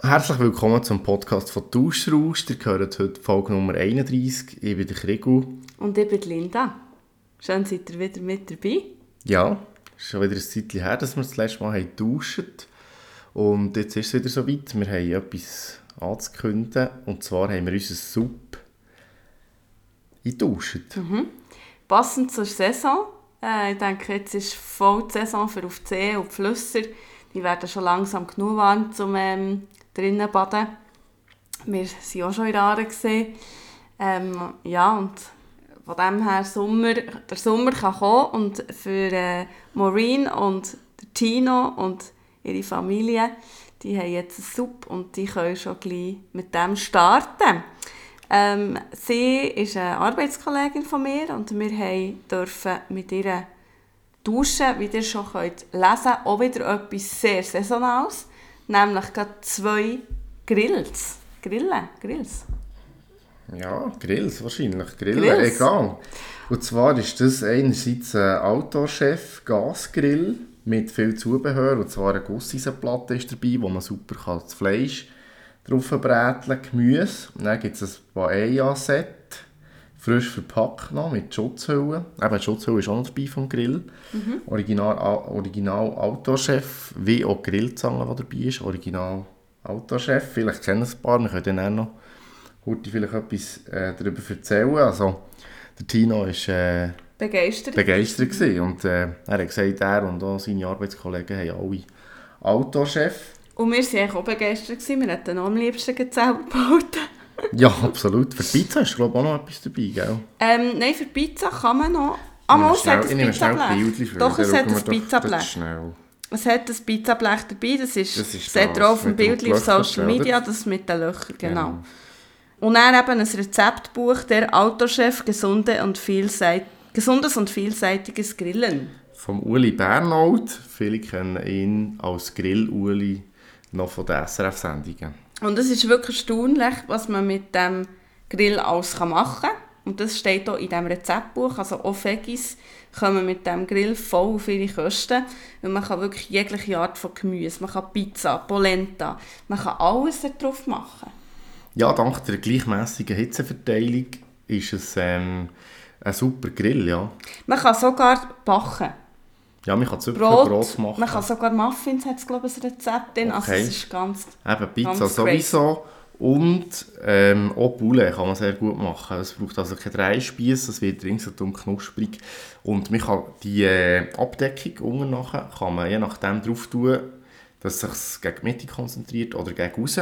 Herzlich willkommen zum Podcast von Tauschrausch. Ihr hört heute Folge Nummer 31. Ich bin der Krigu. Und ich bin Linda. Schön, seid ihr wieder mit dabei. Ja, es ist schon wieder ein Zeitchen her, dass wir das letzte Mal haben getauscht Und jetzt ist es wieder soweit. Wir haben etwas anzukündigen. Und zwar haben wir unseren Sub getauscht. Mhm. Passend zur Saison. Äh, ich denke, jetzt ist voll die Saison für auf die See und die Flüsser. Die werden schon langsam genug warm, um ähm, drinnen baden. Wir waren auch schon in Aare. Ähm, ja, und von dem her, Sommer, der Sommer kann kommen und für äh, Maureen und Tino und ihre Familie, die haben jetzt einen Sub und die können schon gleich mit dem starten. Ähm, sie ist eine Arbeitskollegin von mir und wir dürfen mit ihr duschen, wie ihr schon könnt lesen könnt. Auch wieder etwas sehr Saisonales, nämlich gerade zwei Grills. Grillen, Grills. Ja, Grills wahrscheinlich. Grillen, Grills. egal. Und zwar ist das einerseits ein Autochef Gasgrill mit viel Zubehör. Und zwar eine Gusseisenplatte ist dabei, wo man super kann das Fleisch drauf bräteln Gemüse. Und dann gibt es ein Paella-Set, frisch verpackt noch, mit Schutzhülle. Eben, die Schutzhülle ist auch noch dabei vom Grill. Mhm. Original, Original Autochef, wie auch Grillzange, die dabei ist. Original Autochef, vielleicht kennen es ein paar, wir können dann auch noch heute vielleicht etwas äh, darüber erzählen. Also, der Tino war äh, begeistert, begeistert gewesen. und äh, er hat gesagt, er und auch seine Arbeitskollegen haben alle Autochef. Und wir waren auch begeistert. Gewesen. Wir hätten am liebsten selber behalten. ja, absolut. Für Pizza ist glaube ich auch noch etwas dabei, gell? Ähm, nein, für Pizza kann man noch... Ah, mal, es hat ein Pizzablech. Doch, es hat ein Pizzablech. Es hat ein Pizzablech dabei, das ist, das ist seht ihr auf dem Bild auf Social Media, das mit den Löchern, genau. genau. Und dann eben ein Rezeptbuch, der Autochef Gesunde und Vielseit Gesundes und vielseitiges Grillen. Vom Uli Bernaut, viele kennen ihn als Grill-Uli noch von den SRF-Sendungen. Und es ist wirklich erstaunlich, was man mit dem Grill alles machen kann. Und das steht auch in diesem Rezeptbuch. Also auch Veggies kommen mit dem Grill voll auf ihre Kosten. Weil man kann wirklich jegliche Art von Gemüse, man kann Pizza, Polenta, man kann alles darauf machen. Ja, dank der gleichmäßigen Hitzeverteilung ist es ähm, ein super Grill, ja. Man kann sogar backen. Ja, man kann super Brot, Brot machen. Man kann sogar Muffins, hat es glaube ich ein Rezept drin. Also okay. Also es ist ganz Eben, Pizza ganz sowieso. Und ähm, auch Poulet kann man sehr gut machen. Es braucht also keine drei Spieße, es wird ringsherum knusprig. Und man kann die äh, Abdeckung unten nachher, kann man je nachdem drauf tun, dass es sich gegen Mitte konzentriert oder gegen raus.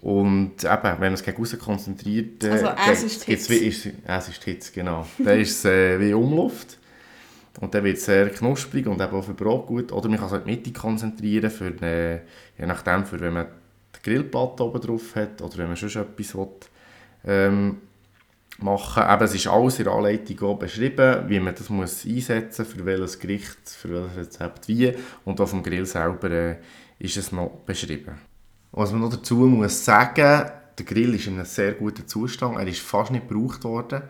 Und eben, wenn man es gegen raus konzentriert, äh, also es ist Hitze. Wie, ist, es ist Hitze, genau. Dann ist es äh, wie Umluft. Und dann wird es sehr knusprig und eben auch für Brot gut. Oder man kann es die Mitte konzentrieren, für eine, je nachdem, für wenn man die Grillplatte oben drauf hat oder wenn man schon etwas will, ähm, machen Eben, Es ist alles in der Anleitung beschrieben, wie man das muss einsetzen muss, für welches Gericht, für welches Rezept wie. Und auf dem Grill selber äh, ist es noch beschrieben. Was man noch dazu muss sagen, der Grill ist in einem sehr guten Zustand. Er ist fast nicht gebraucht worden.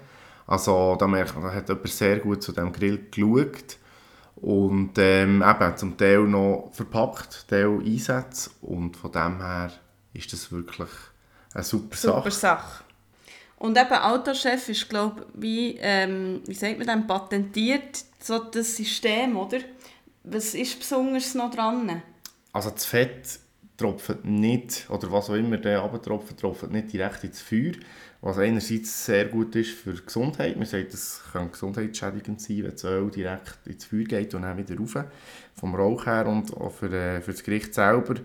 Also da merkt man, da hat jemand sehr gut zu dem Grill geschaut und ähm, eben zum Teil noch verpackt, Teil Einsätze und von dem her ist das wirklich eine super, super Sache. Sache. Und eben Autochef ist glaube wie, ähm, wie sagt man dann, patentiert so das System, oder? Was ist besonders noch dran? Also das Fett tropft nicht, oder was auch immer der abtropft, tropft nicht direkt ins Feuer, was einerseits sehr gut ist für die Gesundheit. Man sagt, das kann gesundheitsschädigend sein, wenn das Öl direkt ins Feuer geht und dann wieder rauf, vom Rauch her und auch für, äh, für das Gericht selber.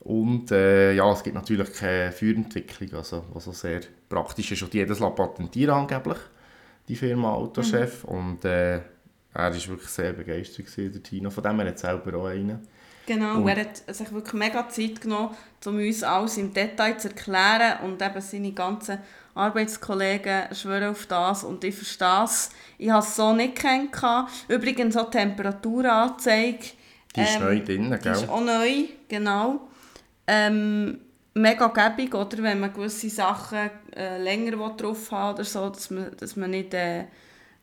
Und äh, ja, es gibt natürlich keine Feuerentwicklung, also, was auch sehr praktisch ist. Und jedes patentieren angeblich, die Firma Autochef. Mhm. Und äh, er war wirklich sehr begeistert, der Tino. Von dem er hat selber auch einen. Genau, und er hat sich wirklich mega Zeit genommen, um uns alles im Detail zu erklären und eben seine ganzen Arbeitskollegen schwören auf das und ich verstehe es. Ich habe es so nicht kennengelernt. Übrigens auch Temperaturanzeige. Die ist ähm, neu drin, gell? Die ist auch neu, genau. Ähm, mega gäbig, oder, wenn man gewisse Sachen äh, länger drauf haben oder so, dass man, dass man nicht... Äh,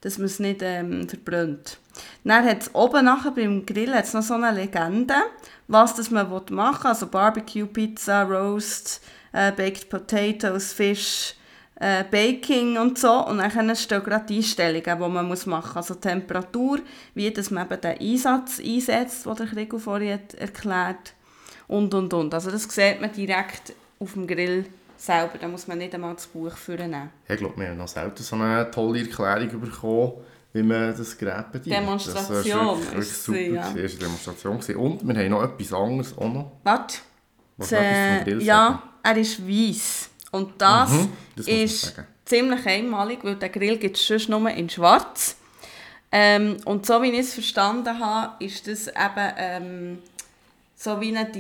dass man es nicht ähm, verbrennt. Dann hat es oben nachher beim Grill hat's noch so eine Legende, was das man machen will. Also Barbecue, Pizza, Roast, äh, Baked Potatoes, Fisch, äh, Baking und so. Und dann stehen gerade die Einstellungen, die man muss machen muss. Also Temperatur, wie dass man eben den Einsatz einsetzt, den der Kriegel vorhin erklärt und, und, und. Also das sieht man direkt auf dem Grill selber. Da muss man nicht einmal das Buch führen. Ich glaube, wir haben noch selten so eine tolle Erklärung bekommen, wie man das Gerät bedient. Demonstration. Das war wirklich, super. Sie, ja. Die erste Demonstration. Und wir haben noch etwas anderes auch noch. Warte. Was äh, ja, er ist weiss. Und das, mhm, das ist ziemlich einmalig, weil der Grill gibt es sonst nur in schwarz. Ähm, und so wie ich es verstanden habe, ist das eben ähm, so wie ein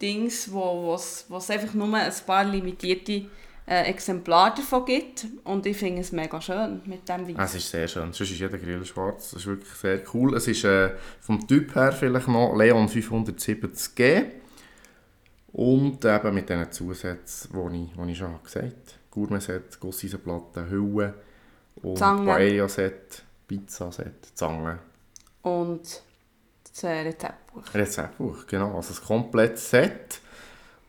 Design-Dings, wo es einfach nur ein paar limitierte äh, Exemplare davon gibt. Und ich finde es mega schön mit dem Weiß. Es ist sehr schön. Sonst ist jeder Grill schwarz. Das ist wirklich sehr cool. Es ist äh, vom Typ her vielleicht noch Leon 570G. Und eben mit diesen Zusätzen, die ich, die ich schon gesagt habe. Gourmet-Set, Gusseisenplatte, Hülle und Paella-Set, Pizza-Set, Zange. Und das Rezeptbuch. Rezeptbuch, genau. Also ein komplettes Set.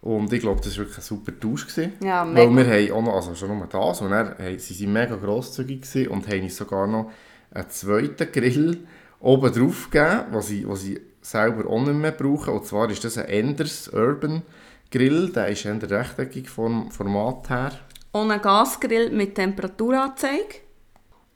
Und ich glaube, das war wirklich ein super Tausch. Gewesen, ja, mega. Weil wir haben auch noch, also schon nur das, und dann haben, sie sind mega grosszügig und haben uns sogar noch einen zweiten Grill oben drauf gegeben, was sie, was sie selber auch nicht mehr brauchen. Und zwar ist das ein Enders Urban Grill, der ist eher rechteckig vom Format her. Und ein Gasgrill mit Temperaturanzeige.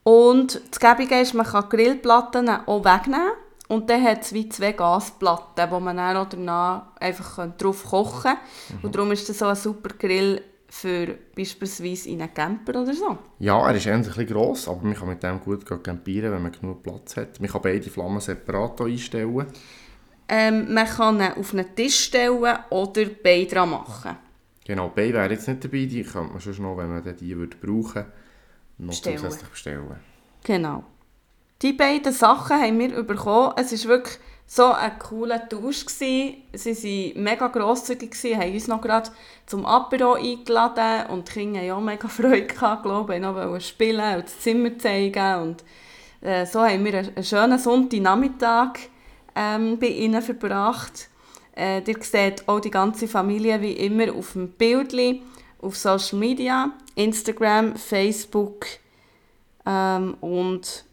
Und das Gäbige ist, man kann Grillplatten auch wegnehmen und dann hat es wie zwei Gasplatten, wo man dann danach einfach drauf kochen kann. Mhm. Und darum ist das so ein super Grill für beispielsweise in einen Camper oder so. Ja, er ist ein bisschen gross, aber man kann mit dem gut campieren, wenn man genug Platz hat. Man kann beide Flammen separat einstellen. Ähm, man kann ihn auf einen Tisch stellen oder Beine dran machen. Genau, Beine wäre jetzt nicht dabei, die könnte man schon noch, wenn man die würde brauchen noch bestellen. zusätzlich bestellen. Genau. Die beiden Sachen haben wir bekommen. Es war wirklich so ein cooler Tausch. Gewesen. Sie waren mega grosszügig, gewesen, haben uns noch gerade zum Apero eingeladen und die Kinder haben auch mega Freude gehabt, glaube ich, noch spielen und das Zimmer zeigen. Und äh, so haben wir einen, schönen Sonntagnachmittag ähm, bei ihnen verbracht. Äh, ihr seht auch die ganze Familie wie immer auf dem Bild auf Social Media, Instagram, Facebook ähm, und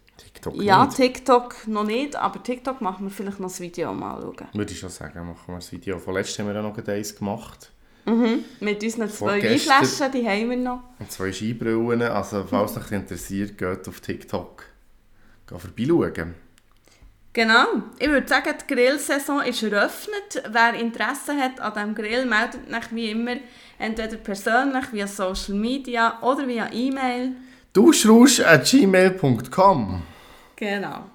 TikTok Ja, nicht. TikTok noch nicht, aber TikTok machen wir vielleicht noch das Video mal schauen. Würde ich schon sagen, machen wir das Video. Vorletzt haben wir ja noch eins gemacht. Mhm, mit unseren zwei Weinflaschen, die haben wir noch. Und zwei Skibrillen, also falls euch interessiert, geht auf TikTok vorbeischauen. Genau. Ich würde sagen, die Grillsaison ist eröffnet. Wer Interesse hat an diesem Grill, meldet sich wie immer entweder persönlich via Social Media oder via E-Mail. duschrausch.gmail.com Genau.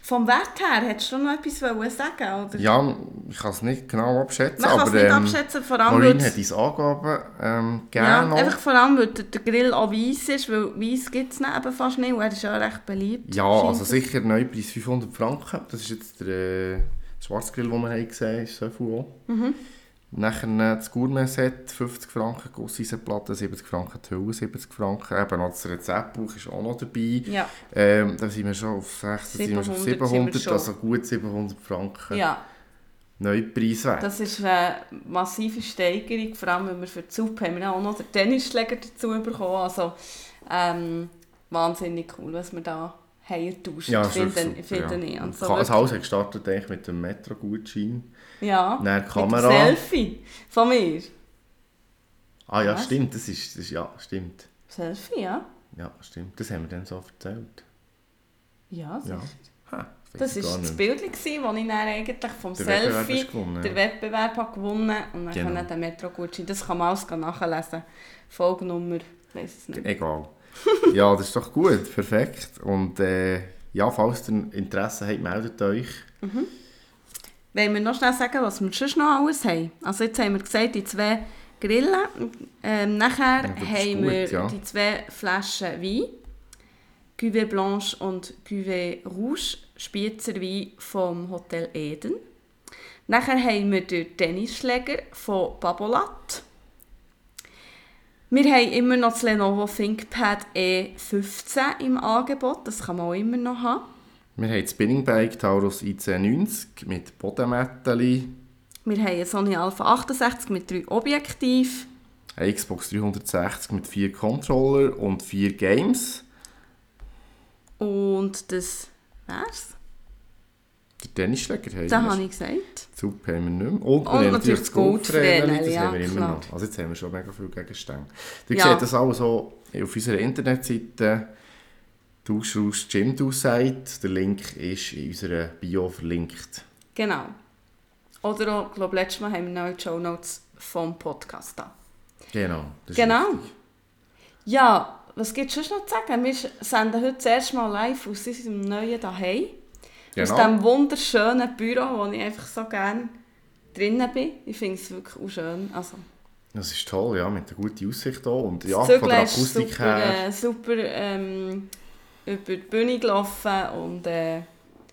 Vom Wert her, hättest du noch etwas sagen oder? Ja, ich kann es nicht genau abschätzen. Man kann es nicht ähm, abschätzen, vor allem Maureen hat uns Angaben ähm, gerne ja, einfach vor allem, weil der Grill auch weiss ist, weil weiss gibt es eben fast nicht und er ist ja recht beliebt. Ja, also sicher Neupreis 500 Franken. Das ist jetzt der äh, Schwarzgrill, den wir haben gesehen haben, ist so viel auch. Mhm. Nachher das Gourmet-Set, 50 Franken, Gusseisenplatte 70 Franken, die Hülle 70 Franken. Eben noch das Rezeptbuch ist auch noch dabei. Ja. Ähm, da sind wir schon auf 16, 700, sind wir schon 700 also gut 700 Franken. Ja. Neupreiswert. Das ist eine massive Steigerung, vor allem wenn wir für die Suppe haben wir auch noch den Tennisschläger dazu bekommen. Also ähm, wahnsinnig cool, was wir da haben getauscht, ja, finde, finde ja. ich. Also das Haus hat gestartet eigentlich mit dem Metro-Gutschein. Ja, Dann Kamera. mit Selfie von mir. Ah ja, Was? stimmt, das ist, das ist, ja, stimmt. Selfie, ja. Ja, stimmt, das haben wir dann so erzählt. Ja, sicher. Ja. Ha, das war das Bild, das ich dann eigentlich vom der Selfie gewonnen, den Wettbewerb habe gewonnen und dann genau. den Metro-Gutschein. Das kann man alles nachlesen. Folgenummer, weiß es nicht. Egal. Ja, das ist doch gut, perfekt. Und äh, ja, falls ihr Interesse habt, meldet euch. Mhm. Wollen wir noch schnell sagen, was wir schon noch alles haben? Also jetzt haben wir gesagt, die zwei Grillen. Ähm, nachher ja, haben gut, wir ja. die zwei Flaschen Wein. Cuvée Blanche und Cuvée Rouge, Spitzer Wein vom Hotel Eden. Nachher haben wir den Tennisschläger von Babolat. Wir haben immer noch das Lenovo ThinkPad E15 im Angebot. Das kann man auch immer noch haben. Wir haben das Spinning Bike Taurus IC90 mit Bodenmätteli, Wir haben eine Sony Alpha 68 mit drei Objektiven. eine Xbox 360 mit vier Controller und vier Games. Und das wär's. Der Tennisschläger haben Das habe ich gesagt. Super haben wir nicht mehr. Und, wir haben natürlich das Goldvreneli, das ja, haben wir immer noch. Also jetzt haben wir schon mega viele Gegenstände. Ihr Ja. seht das alles so auf unserer Internetseite «Duschraus Gym Du Site». Der Link ist in unserer Bio verlinkt. Genau. Oder auch, ich glaube, letztes Mal haben wir noch die Show Notes vom Podcast da. Genau. Genau. richtig. Ja, was gibt es sonst noch zu sagen? Wir senden heute das erste Mal live aus unserem neuen Daheim. Aus Genau. diesem wunderschönen Büro, wo ich einfach so gerne drinnen bin. Ich finde es wirklich auch schön. Also, Das ist toll, ja, mit einer guten Aussicht hier. Und ja, das von der Akustik super, her, äh, super ähm, über die Bühne gelaufen und äh,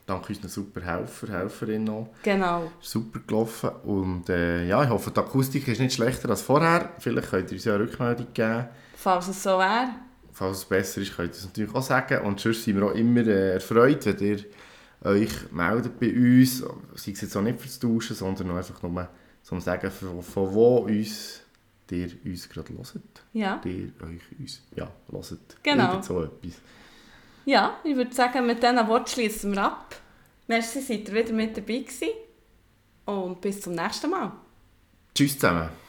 dank unseren super Helfer, Helferinnen auch, genau. super gelaufen. Und äh, ja, ich hoffe, die Akustik ist nicht schlechter als vorher. Vielleicht könnt ihr uns ja eine Rückmeldung geben. Falls es so wäre. Falls es besser ist, könnt ihr es natürlich auch sagen. Und sonst sind wir auch immer äh, erfreut, wenn ihr euch meldet bei uns. Sei es jetzt auch nicht fürs Tauschen, sondern einfach nur zum Sagen, von, von wo uns ihr uns gerade hört. Ja. Ihr euch uns, ja, hört. Genau. Irgend so etwas. Ja, ich würde sagen, mit diesen Worten schließen wir ab. Merci, seid ihr wieder mit dabei gewesen. Und bis zum nächsten Mal. Tschüss zusammen.